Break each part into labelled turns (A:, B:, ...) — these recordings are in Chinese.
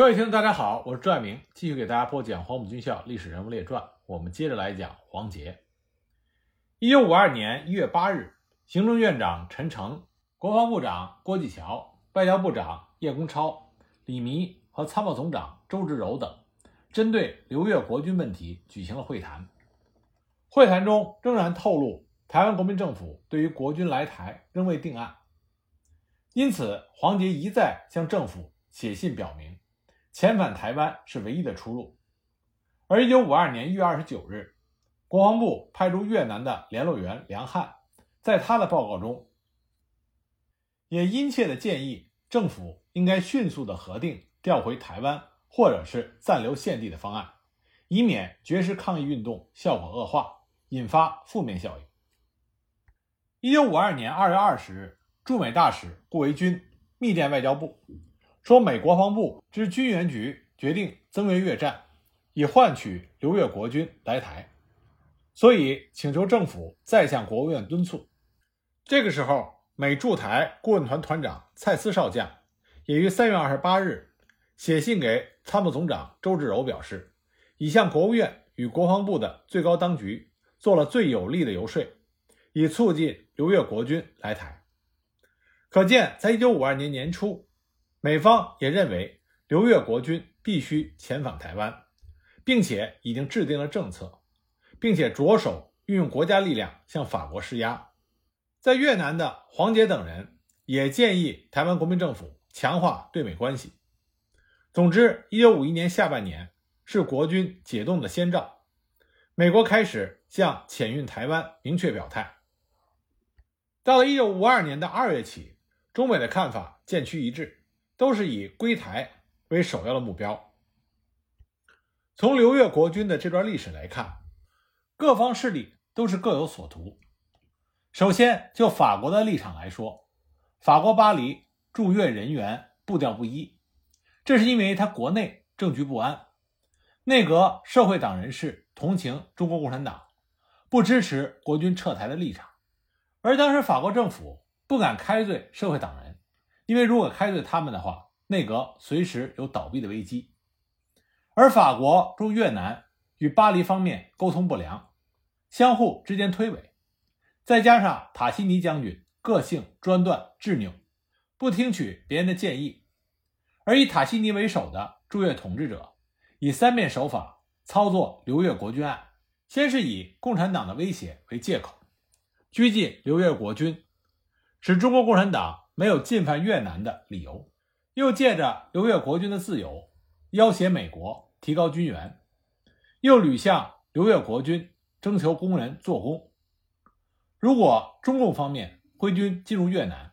A: 各位听众，大家好，我是朱爱明，继续给大家播讲《黄埔军校历史人物列传》。我们接着来讲黄杰。一九五二年一月八日，行政院长陈诚、国防部长郭继桥、外交部长叶公超、李弥和参谋总长周至柔等，针对刘越国军问题举行了会谈。会谈中仍然透露，台湾国民政府对于国军来台仍未定案，因此黄杰一再向政府写信表明。遣返台湾是唯一的出路。而1952年1月29日，国防部派出越南的联络员梁汉，在他的报告中，也殷切地建议政府应该迅速地核定调回台湾或者是暂留现地的方案，以免绝食抗议运动效果恶化，引发负面效应。1952年2月20日，驻美大使顾维钧密电外交部。说美国防部之军援局决定增援越战，以换取刘越国军来台，所以请求政府再向国务院敦促。这个时候，美驻台顾问团团长蔡思少将也于三月二十八日写信给参谋总长周至柔，表示已向国务院与国防部的最高当局做了最有力的游说，以促进刘越国军来台。可见，在一九五二年年初。美方也认为刘越国军必须遣返台湾，并且已经制定了政策，并且着手运用国家力量向法国施压。在越南的黄杰等人也建议台湾国民政府强化对美关系。总之，一九五一年下半年是国军解冻的先兆，美国开始向遣运台湾明确表态。到了一九五二年的二月起，中美的看法渐趋一致。都是以归台为首要的目标。从刘越国军的这段历史来看，各方势力都是各有所图。首先，就法国的立场来说，法国巴黎驻越人员步调不一，这是因为他国内政局不安，内阁社会党人士同情中国共产党，不支持国军撤台的立场，而当时法国政府不敢开罪社会党人。因为如果开罪他们的话，内阁随时有倒闭的危机。而法国驻越南与巴黎方面沟通不良，相互之间推诿，再加上塔西尼将军个性专断执拗，不听取别人的建议，而以塔西尼为首的驻越统治者以三面手法操作刘越国军案，先是以共产党的威胁为借口，拘禁刘越国军，使中国共产党。没有进犯越南的理由，又借着刘越国军的自由，要挟美国提高军援，又屡向刘越国军征求工人做工。如果中共方面挥军进入越南，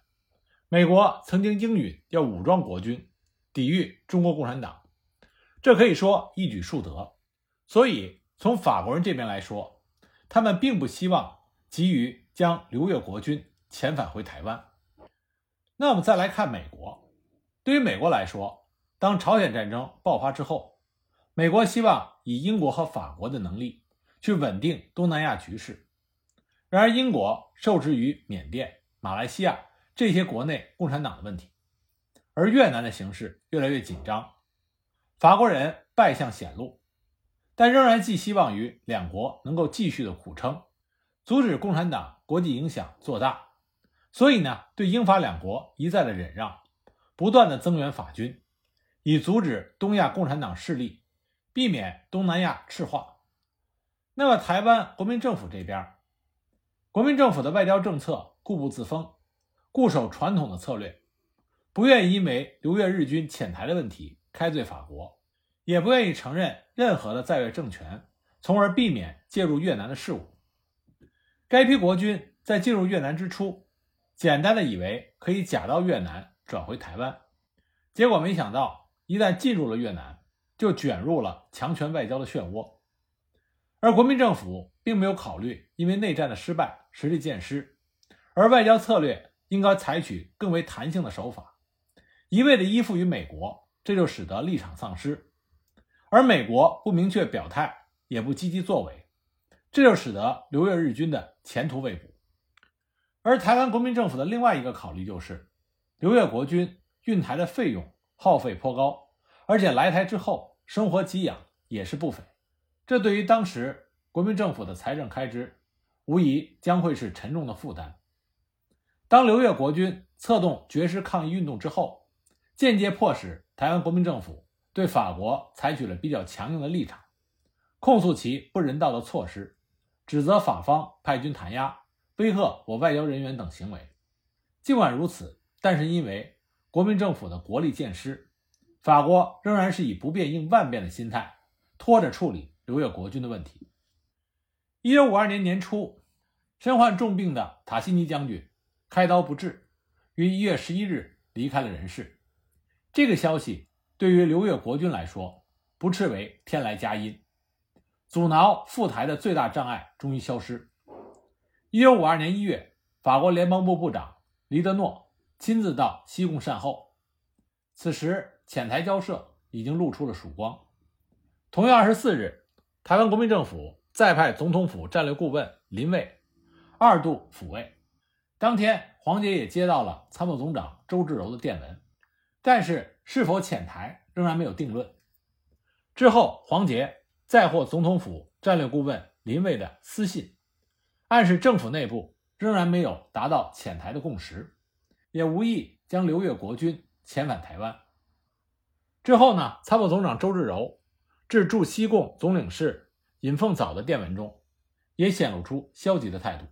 A: 美国曾经应允要武装国军，抵御中国共产党，这可以说一举数得。所以从法国人这边来说，他们并不希望急于将刘越国军遣返回台湾。那我们再来看美国，对于美国来说，当朝鲜战争爆发之后，美国希望以英国和法国的能力去稳定东南亚局势。然而，英国受制于缅甸、马来西亚这些国内共产党的问题，而越南的形势越来越紧张，法国人败相显露，但仍然寄希望于两国能够继续的苦撑，阻止共产党国际影响做大。所以呢，对英法两国一再的忍让，不断的增援法军，以阻止东亚共产党势力，避免东南亚赤化。那么，台湾国民政府这边，国民政府的外交政策固步自封，固守传统的策略，不愿意因为留越日军遣台的问题开罪法国，也不愿意承认任何的在越政权，从而避免介入越南的事务。该批国军在进入越南之初。简单的以为可以假到越南转回台湾，结果没想到一旦进入了越南，就卷入了强权外交的漩涡。而国民政府并没有考虑，因为内战的失败实力渐失，而外交策略应该采取更为弹性的手法，一味的依附于美国，这就使得立场丧失。而美国不明确表态，也不积极作为，这就使得刘越日军的前途未卜。而台湾国民政府的另外一个考虑就是，刘越国军运台的费用耗费颇高，而且来台之后生活给养也是不菲，这对于当时国民政府的财政开支，无疑将会是沉重的负担。当刘越国军策动绝食抗议运动之后，间接迫使台湾国民政府对法国采取了比较强硬的立场，控诉其不人道的措施，指责法方派军弹压、威吓我外交人员等行为。尽管如此，但是因为国民政府的国力渐失，法国仍然是以不变应万变的心态拖着处理刘越国军的问题。一九五二年年初，身患重病的塔西尼将军开刀不治，于一月十一日离开了人世。这个消息对于刘越国军来说，不斥为天来佳音，阻挠赴台的最大障碍终于消失。一九五二年一月，法国联邦部部长。黎德诺亲自到西贡善后，此时浅台交涉已经露出了曙光。同月二十四日，台湾国民政府再派总统府战略顾问林蔚二度抚慰。当天，黄杰也接到了参谋总长周至柔的电文，但是是否潜台仍然没有定论。之后，黄杰再获总统府战略顾问林蔚的私信，暗示政府内部。仍然没有达到潜台的共识，也无意将刘越国军遣返台湾。之后呢，参谋总长周至柔致驻西贡总领事尹凤藻的电文中，也显露出消极的态度。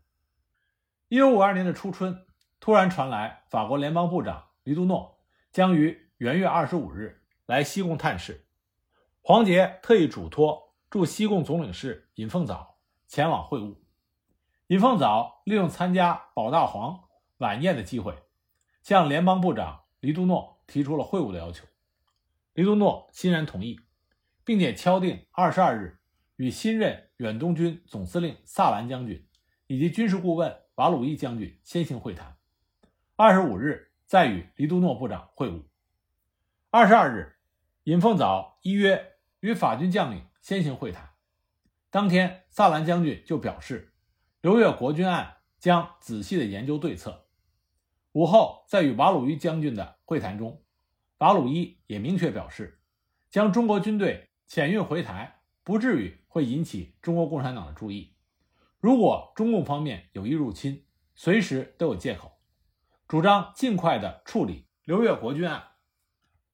A: 一九五二年的初春，突然传来法国联邦部长黎杜诺将于元月二十五日来西贡探视，黄杰特意嘱托驻西贡总领事尹凤藻前往会晤。尹凤藻利用参加保大皇晚宴的机会，向联邦部长黎都诺提出了会晤的要求。黎都诺欣然同意，并且敲定二十二日与新任远东军总司令萨兰将军以及军事顾问瓦鲁伊将军先行会谈，二十五日再与黎都诺部长会晤。二十二日，尹凤藻依约与法军将领先行会谈。当天，萨兰将军就表示。刘越国军案将仔细的研究对策。午后，在与瓦鲁伊将军的会谈中，瓦鲁伊也明确表示，将中国军队遣运回台不至于会引起中国共产党的注意。如果中共方面有意入侵，随时都有借口，主张尽快的处理刘越国军案。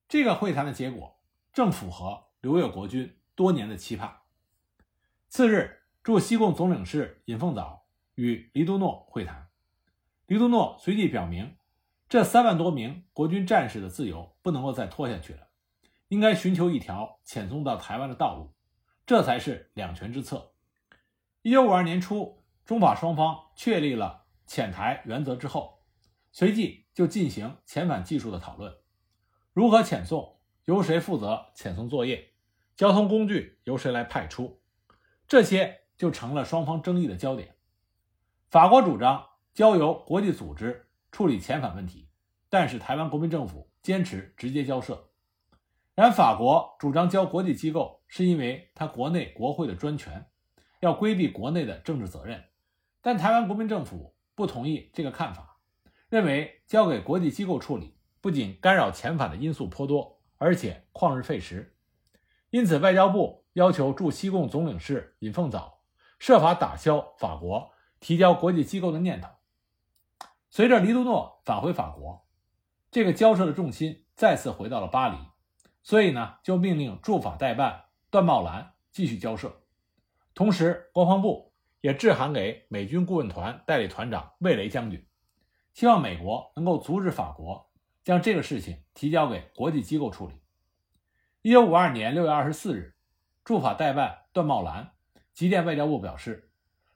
A: 这个会谈的结果正符合刘越国军多年的期盼。次日，驻西贡总领事尹凤藻。与黎都诺会谈，黎都诺随即表明，这三万多名国军战士的自由不能够再拖下去了，应该寻求一条遣送到台湾的道路，这才是两全之策。一九五二年初，中法双方确立了遣台原则之后，随即就进行遣返技术的讨论，如何遣送，由谁负责遣送作业，交通工具由谁来派出，这些就成了双方争议的焦点。法国主张交由国际组织处理遣返问题，但是台湾国民政府坚持直接交涉。然法国主张交国际机构，是因为他国内国会的专权，要规避国内的政治责任。但台湾国民政府不同意这个看法，认为交给国际机构处理，不仅干扰遣返的因素颇多，而且旷日费时。因此，外交部要求驻西贡总领事尹凤藻设法打消法国。提交国际机构的念头。随着黎都诺返回法国，这个交涉的重心再次回到了巴黎，所以呢，就命令驻法代办段茂兰继续交涉。同时，国防部也致函给美军顾问团代理团长魏雷将军，希望美国能够阻止法国将这个事情提交给国际机构处理。一九五二年六月二十四日，驻法代办段茂兰急电外交部表示。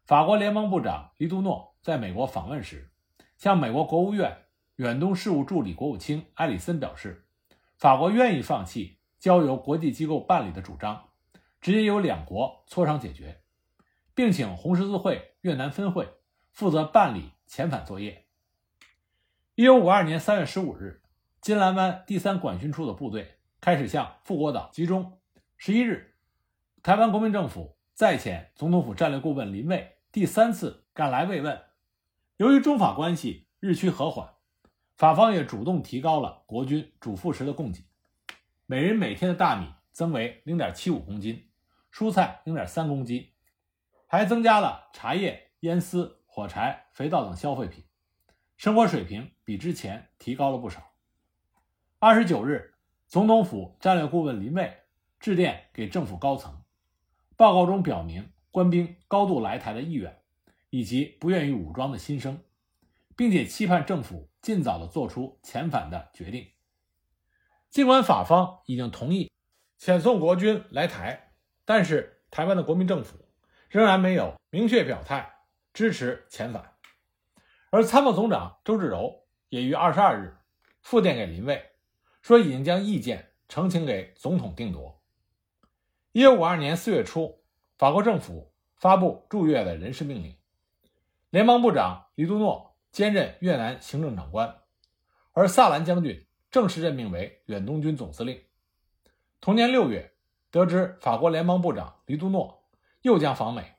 A: 法国联邦部长黎都诺在美国访问时，向美国国务院远东事务助理国务卿埃里森表示，法国愿意放弃交由国际机构办理的主张，直接由两国磋商解决，并请红十字会越南分会负责办理遣返作业。一九五二年三月十五日，金兰湾第三管训处的部队开始向富国岛集中。十一日，台湾国民政府再遣总统府战略顾问林蔚。第三次赶来慰问，由于中法关系日趋和缓，法方也主动提高了国军主副食的供给。每人每天的大米增为零点七五公斤，蔬菜零点三公斤，还增加了茶叶、烟丝、火柴、肥皂等消费品，生活水平比之前提高了不少。二十九日，总统府战略顾问林蔚致电给政府高层，报告中表明官兵高度来台的意愿，以及不愿意武装的心声，并且期盼政府尽早的做出遣返的决定。尽管法方已经同意遣送国军来台，但是台湾的国民政府仍然没有明确表态支持遣返。而参谋总长周至柔也于二十二日复电给林蔚，说已经将意见呈请给总统定夺。一九五二年四月初，法国政府发布驻越的人事命令，联邦部长黎都诺兼任越南行政长官，而萨兰将军。正式任命为远东军总司令。同年六月，得知法国联邦部长黎都诺又将访美，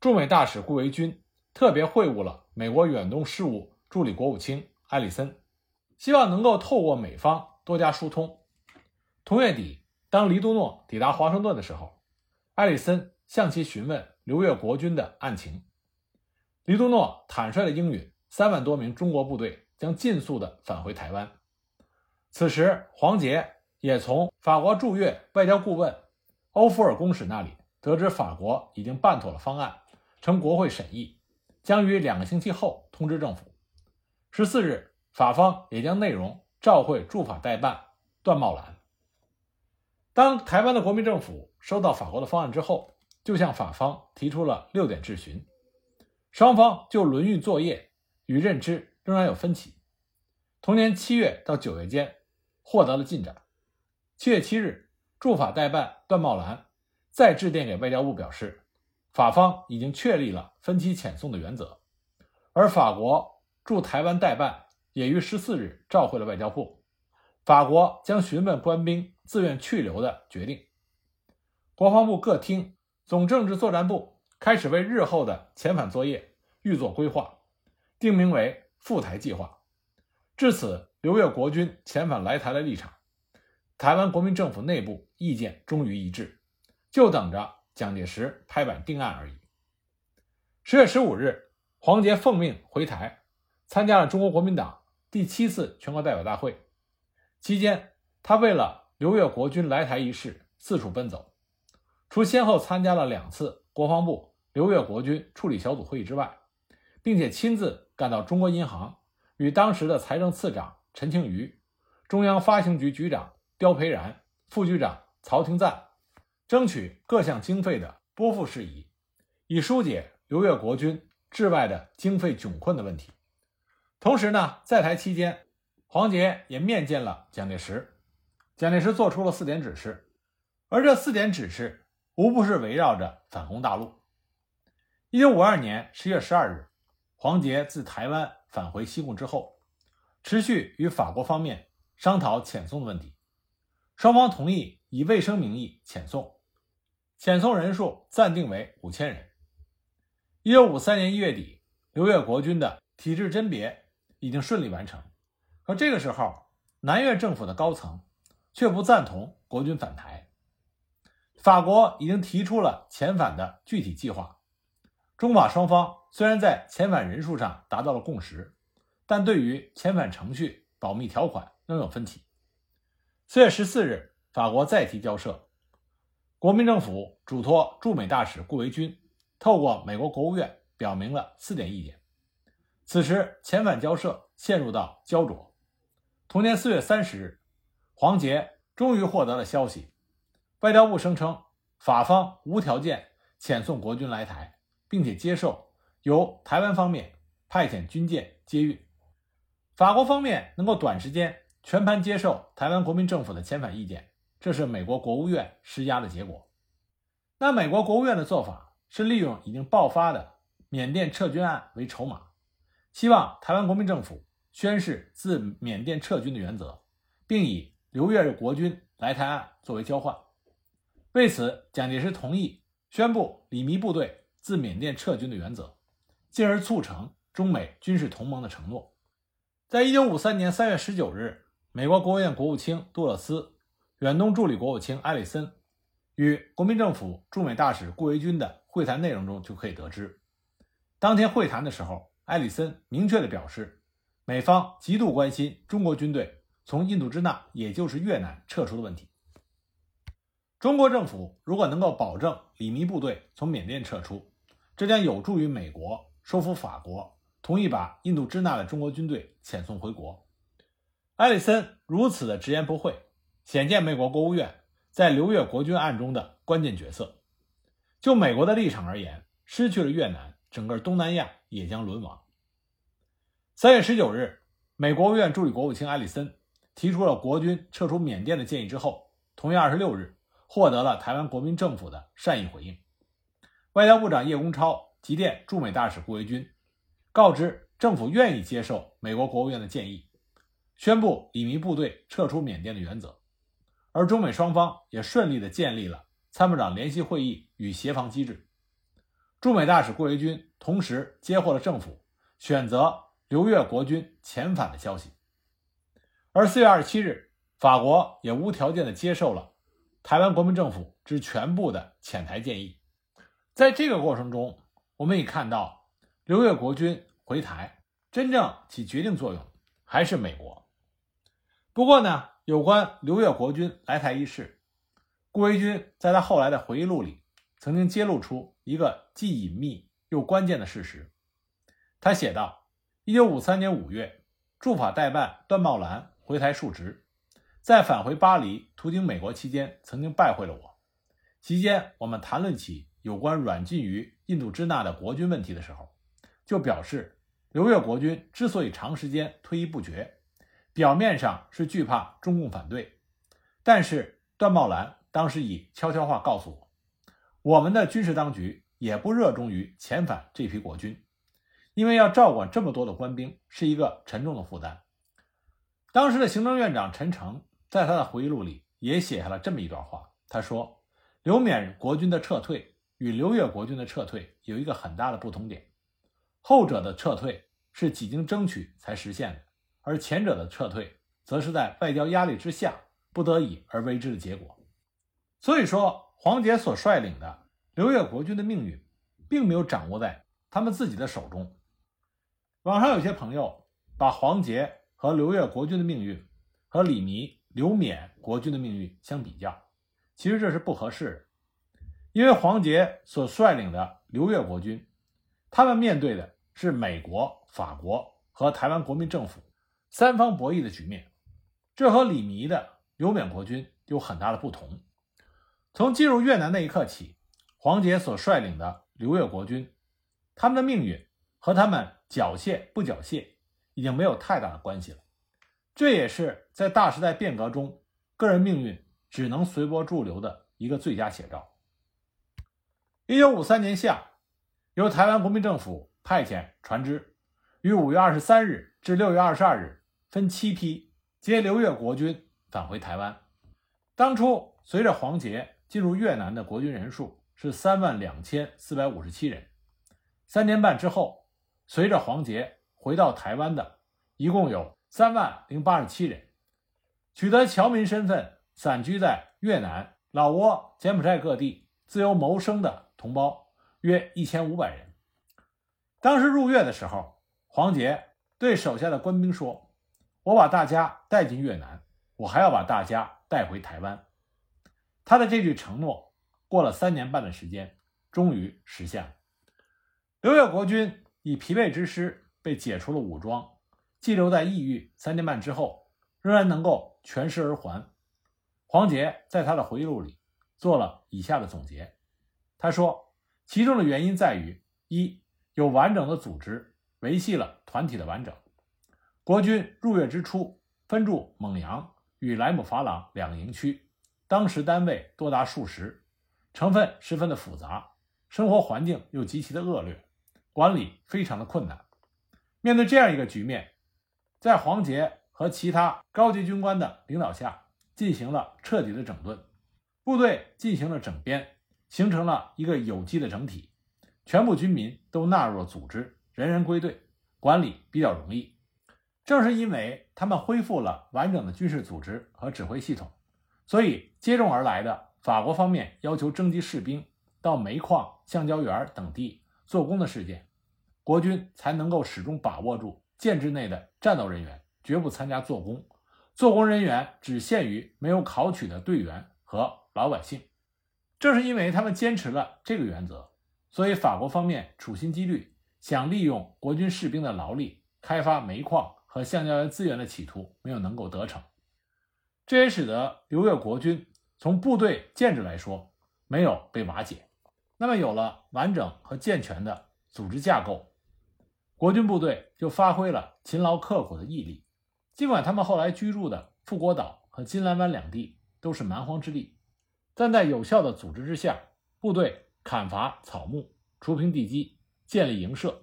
A: 驻美大使顾维钧特别会晤了美国远东事务助理国务卿埃里森，希望能够透过美方多加疏通。同月底，当黎都诺抵达华盛顿的时候，埃里森向其询问刘越国军的案情，黎都诺坦率的应允，三万多名中国部队将尽速的返回台湾。此时，黄杰也从法国驻越外交顾问欧福尔公使那里得知，法国已经办妥了方案，呈国会审议，将于两个星期后通知政府。十四日，法方也将内容照会驻法代办段茂兰。当台湾的国民政府收到法国的方案之后，就向法方提出了六点质询，双方就轮运作业与认知仍然有分歧。同年七月到九月间。获得了进展。七月七日，驻法代办段茂兰再致电给外交部，表示法方已经确立了分期遣送的原则，而法国驻台湾代办也于十四日召回了外交部，法国将询问官兵自愿去留的决定。国防部各厅、总政治作战部开始为日后的遣返作业预做规划，定名为“赴台计划”。至此。刘越国军遣返来台的立场，台湾国民政府内部意见终于一致，就等着蒋介石拍板定案而已。十月十五日，黄杰奉命回台，参加了中国国民党第七次全国代表大会。期间，他为了刘越国军来台一事四处奔走，除先后参加了两次国防部刘越国军处理小组会议之外，并且亲自赶到中国银行，与当时的财政次长。陈庆余、中央发行局局长刁培然、副局长曹廷赞争取各项经费的拨付事宜，以疏解刘越国军治外的经费窘困的问题。同时呢，在台期间，黄杰也面见了蒋介石。蒋介石做出了四点指示，而这四点指示无不是围绕着反攻大陆。一九五二年十月十二日，黄杰自台湾返回西贡之后。持续与法国方面商讨遣送的问题，双方同意以卫生名义遣送，遣送人数暂定为五千人。一九五三年一月底，刘越国军的体制甄别已经顺利完成，可这个时候，南越政府的高层却不赞同国军返台。法国已经提出了遣返的具体计划，中法双方虽然在遣返人数上达到了共识。但对于遣返程序保密条款仍有分歧。四月十四日，法国再提交涉，国民政府嘱托驻美大使顾维钧透过美国国务院表明了四点意见。此时，遣返交涉陷入到焦灼。同年四月三十日，黄杰终于获得了消息，外交部声称法方无条件遣送国军来台，并且接受由台湾方面派遣军舰接运。法国方面能够短时间全盘接受台湾国民政府的遣返意见，这是美国国务院施压的结果。那美国国务院的做法是利用已经爆发的缅甸撤军案为筹码，希望台湾国民政府宣示自缅甸撤军的原则，并以刘越国军来台案作为交换。为此，蒋介石同意宣布李弥部队自缅甸撤军的原则，进而促成中美军事同盟的承诺。在一九五三年三月十九日，美国国务院国务卿杜勒斯远东助理国务卿埃里森与国民政府驻美大使顾维钧的会谈内容中就可以得知，当天会谈的时候，埃里森明确地表示，美方极度关心中国军队从印度支那，也就是越南撤出的问题。中国政府如果能够保证李弥部队从缅甸撤出，这将有助于美国说服法国同意把印度支那的中国军队遣送回国。埃里森如此的直言不讳，显见美国国务院在刘越国军案中的关键角色。就美国的立场而言，失去了越南，整个东南亚也将沦亡。三月十九日，美国务院助理国务卿埃里森提出了国军撤出缅甸的建议之后，同月二十六日获得了台湾国民政府的善意回应。外交部长叶公超急电驻美大使顾维钧，告知政府愿意接受美国国务院的建议。宣布李弥部队撤出缅甸的原则，而中美双方也顺利地建立了参谋长联席会议与协防机制。驻美大使顾维钧同时接获了政府选择留越国军遣返的消息。而四月二十七日，法国也无条件地接受了台湾国民政府之全部的遣台建议。在这个过程中，我们也看到刘越国军回台真正起决定作用还是美国。不过呢，有关刘越国军来台一事，顾维钧在他后来的回忆录里曾经揭露出一个既隐秘又关键的事实。他写道：，一九五三年五月，驻法代办段茂兰回台述职，在返回巴黎途经美国期间，曾经拜会了我。期间，我们谈论起有关软禁于印度支那的国军问题的时候，就表示刘越国军之所以长时间推依不决。表面上是惧怕中共反对，但是段茂兰当时以悄悄话告诉我，我们的军事当局也不热衷于遣返这批国军，因为要照管这么多的官兵是一个沉重的负担。当时的行政院长陈诚在他的回忆录里也写下了这么一段话，他说：“刘缅国军的撤退与刘越国军的撤退有一个很大的不同点，后者的撤退是几经争取才实现的。”而前者的撤退，则是在外交压力之下不得已而为之的结果。所以说，黄杰所率领的刘越国军的命运，并没有掌握在他们自己的手中。网上有些朋友把黄杰和刘越国军的命运和李弥、刘缅国军的命运相比较，其实这是不合适的。因为黄杰所率领的刘越国军，他们面对的是美国、法国和台湾国民政府。三方博弈的局面，这和李弥的刘缅国军有很大的不同。从进入越南那一刻起，黄杰所率领的刘越国军，他们的命运和他们缴械不缴械已经没有太大的关系了。这也是在大时代变革中，个人命运只能随波逐流的一个最佳写照。一九五三年夏，由台湾国民政府派遣船只，于五月二十三日至六月二十二日。分七批接刘越国军返回台湾。当初随着黄杰进入越南的国军人数是三万两千四百五十七人。三年半之后，随着黄杰回到台湾的，一共有三万零八十七人。取得侨民身份、散居在越南、老挝、柬埔寨各地自由谋生的同胞约一千五百人。当时入粤的时候，黄杰对手下的官兵说。我把大家带进越南，我还要把大家带回台湾。他的这句承诺，过了三年半的时间，终于实现了。刘越国军以疲惫之师被解除了武装，寄留在异域三年半之后，仍然能够全尸而还。黄杰在他的回忆录里做了以下的总结，他说：“其中的原因在于，一有完整的组织，维系了团体的完整。”国军入粤之初，分驻蒙阳与莱姆法朗两个营区，当时单位多达数十，成分十分的复杂，生活环境又极其的恶劣，管理非常的困难。面对这样一个局面，在黄杰和其他高级军官的领导下，进行了彻底的整顿，部队进行了整编，形成了一个有机的整体，全部军民都纳入了组织，人人归队，管理比较容易。正是因为他们恢复了完整的军事组织和指挥系统，所以接踵而来的法国方面要求征集士兵到煤矿、橡胶园等地做工的事件，国军才能够始终把握住建制内的战斗人员绝不参加做工，做工人员只限于没有考取的队员和老百姓。正是因为他们坚持了这个原则，所以法国方面处心积虑想利用国军士兵的劳力开发煤矿和橡胶资源的企图没有能够得逞。这也使得刘越国军从部队建制来说没有被瓦解。那么有了完整和健全的组织架构，国军部队就发挥了勤劳刻苦的毅力。尽管他们后来居住的富国岛和金兰湾两地都是蛮荒之地，但在有效的组织之下，部队砍伐草木、除平地基、建立营舍。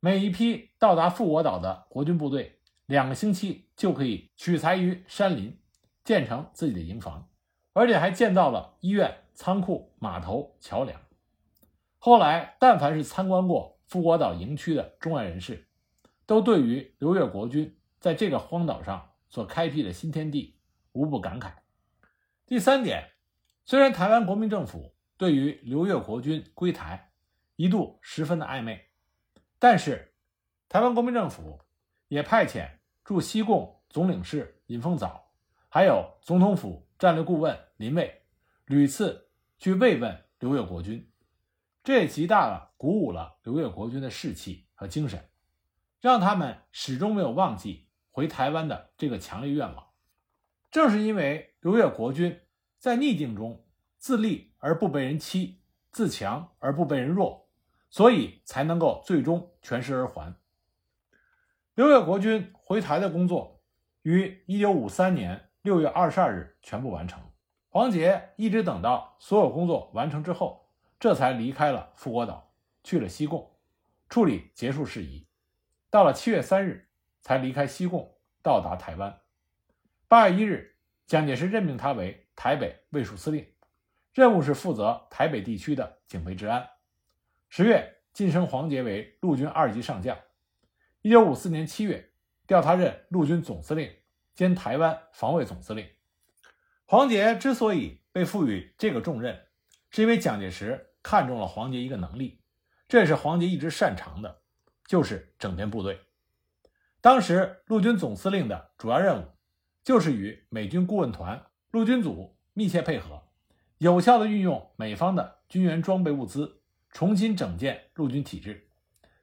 A: 每一批到达富国岛的国军部队，两个星期就可以取材于山林。建成自己的营房，而且还建造了医院、仓库、码头、桥梁。后来，但凡是参观过富国岛营区的中外人士，都对于刘越国军在这个荒岛上所开辟的新天地无不感慨。第三点，虽然台湾国民政府对于刘越国军归台一度十分的暧昧，但是台湾国民政府也派遣驻西贡总领事尹凤藻。还有总统府战略顾问林蔚屡次去慰问刘越国军，这也极大的鼓舞了刘越国军的士气和精神，让他们始终没有忘记回台湾的这个强烈愿望。正是因为刘越国军在逆境中自立而不被人欺，自强而不被人弱，所以才能够最终全师而还。刘越国军回台的工作于一九五三年。六月二十二日全部完成，黄杰一直等到所有工作完成之后，这才离开了富国岛，去了西贡，处理结束事宜。到了七月三日，才离开西贡，到达台湾。八月一日，蒋介石任命他为台北卫戍司令，任务是负责台北地区的警备治安。十月，晋升黄杰为陆军二级上将。一九五四年七月，调他任陆军总司令。兼台湾防卫总司令，黄杰之所以被赋予这个重任，是因为蒋介石看中了黄杰一个能力，这也是黄杰一直擅长的，就是整编部队。当时陆军总司令的主要任务，就是与美军顾问团、陆军组密切配合，有效的运用美方的军援装备物资，重新整建陆军体制，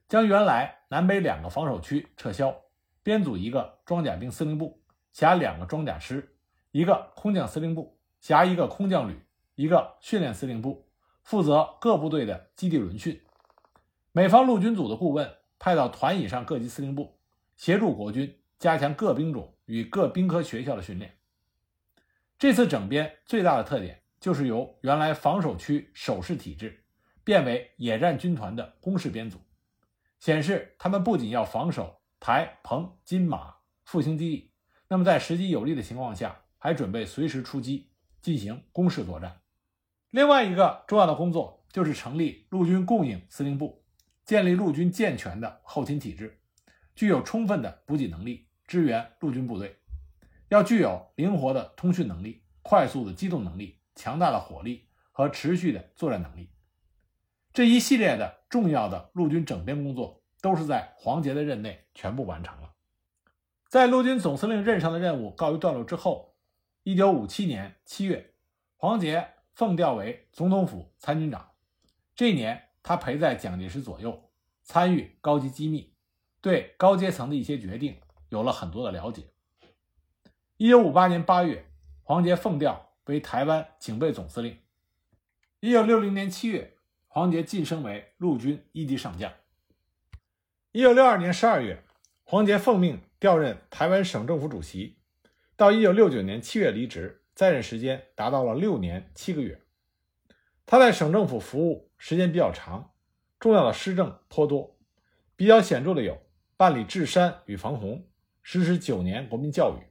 A: 将原来南北两个防守区撤销，编组一个装甲兵司令部。辖两个装甲师，一个空降司令部，辖一个空降旅，一个训练司令部，负责各部队的基地轮训。美方陆军组的顾问派到团以上各级司令部，协助国军加强各兵种与各兵科学校的训练。这次整编最大的特点就是由原来防守区守势体制变为野战军团的攻势编组，显示他们不仅要防守台、彭、金马复兴基地。那么，在时机有利的情况下，还准备随时出击进行攻势作战。另外一个重要的工作就是成立陆军供应司令部，建立陆军健全的后勤体制，具有充分的补给能力，支援陆军部队。要具有灵活的通讯能力、快速的机动能力、强大的火力和持续的作战能力。这一系列的重要的陆军整编工作，都是在黄杰的任内全部完成了。在陆军总司令任上的任务告一段落之后，一九五七年七月，黄杰奉调为总统府参军长。这一年，他陪在蒋介石左右，参与高级机密，对高阶层的一些决定有了很多的了解。一九五八年八月，黄杰奉调为台湾警备总司令。一九六零年七月，黄杰晋升为陆军一级上将。一九六二年十二月，黄杰奉命。调任台湾省政府主席，到一九六九年七月离职，在任时间达到了六年七个月。他在省政府服务时间比较长，重要的施政颇多，比较显著的有办理治山与防洪，实施九年国民教育，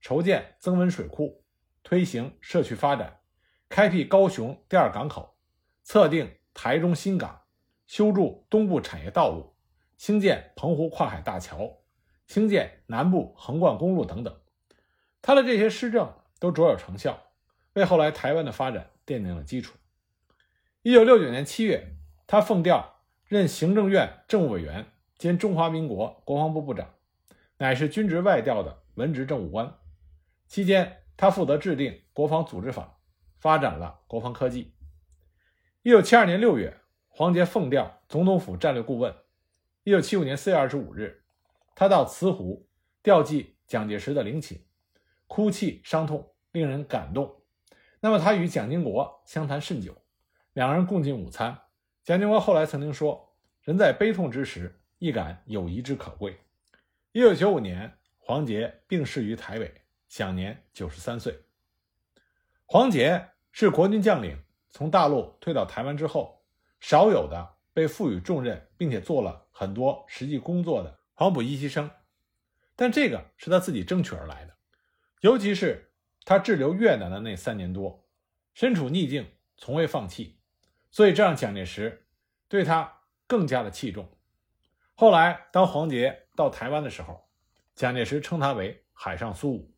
A: 筹建增温水库，推行社区发展，开辟高雄第二港口，测定台中新港，修筑东部产业道路，兴建澎湖跨海大桥。兴建南部横贯公路等等，他的这些施政都卓有成效，为后来台湾的发展奠定了基础。一九六九年七月，他奉调任行政院政务委员兼中华民国国防部部长，乃是军职外调的文职政务官。期间，他负责制定国防组织法，发展了国防科技。一九七二年六月，黄杰奉调总统府战略顾问。一九七五年四月二十五日，他到慈湖调祭蒋介石的陵寝，哭泣伤痛，令人感动。那么，他与蒋经国相谈甚久，两人共进午餐。蒋经国后来曾经说：“人在悲痛之时，亦感友谊之可贵。”一九九五年，黄杰病逝于台北，享年九十三岁。黄杰是国军将领，从大陆退到台湾之后，少有的被赋予重任，并且做了很多实际工作的黄埔一期生。但这个是他自己争取而来的，尤其是他滞留越南的那三年多，身处逆境，从未放弃，所以这让蒋介石对他更加的器重。后来，当黄杰到台湾的时候，蒋介石称他为“海上苏武”。